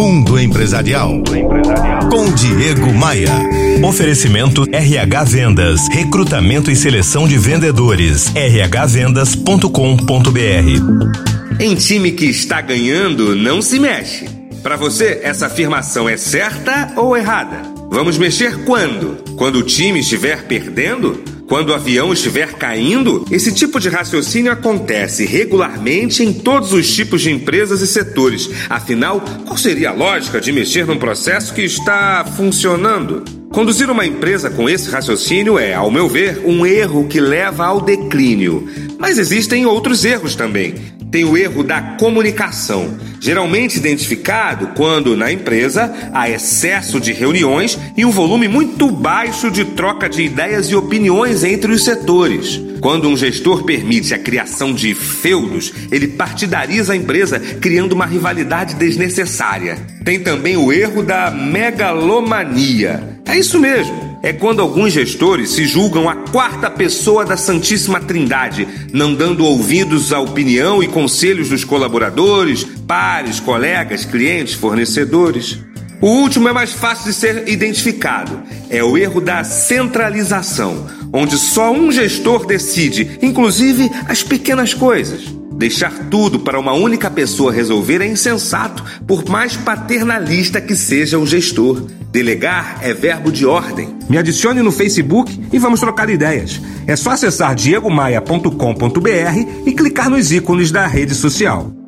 Mundo Empresarial. Com Diego Maia. Oferecimento RH Vendas. Recrutamento e seleção de vendedores. rhvendas.com.br. Em time que está ganhando, não se mexe. Para você, essa afirmação é certa ou errada? Vamos mexer quando? Quando o time estiver perdendo? Quando o avião estiver caindo, esse tipo de raciocínio acontece regularmente em todos os tipos de empresas e setores. Afinal, qual seria a lógica de mexer num processo que está funcionando? Conduzir uma empresa com esse raciocínio é, ao meu ver, um erro que leva ao declínio. Mas existem outros erros também. Tem o erro da comunicação, geralmente identificado quando na empresa há excesso de reuniões e um volume muito baixo de troca de ideias e opiniões entre os setores. Quando um gestor permite a criação de feudos, ele partidariza a empresa, criando uma rivalidade desnecessária. Tem também o erro da megalomania. É isso mesmo é quando alguns gestores se julgam a quarta pessoa da Santíssima Trindade, não dando ouvidos à opinião e conselhos dos colaboradores, pares, colegas, clientes, fornecedores. O último é mais fácil de ser identificado. É o erro da centralização, onde só um gestor decide, inclusive as pequenas coisas. Deixar tudo para uma única pessoa resolver é insensato, por mais paternalista que seja o gestor. Delegar é verbo de ordem. Me adicione no Facebook e vamos trocar ideias. É só acessar diegomaia.com.br e clicar nos ícones da rede social.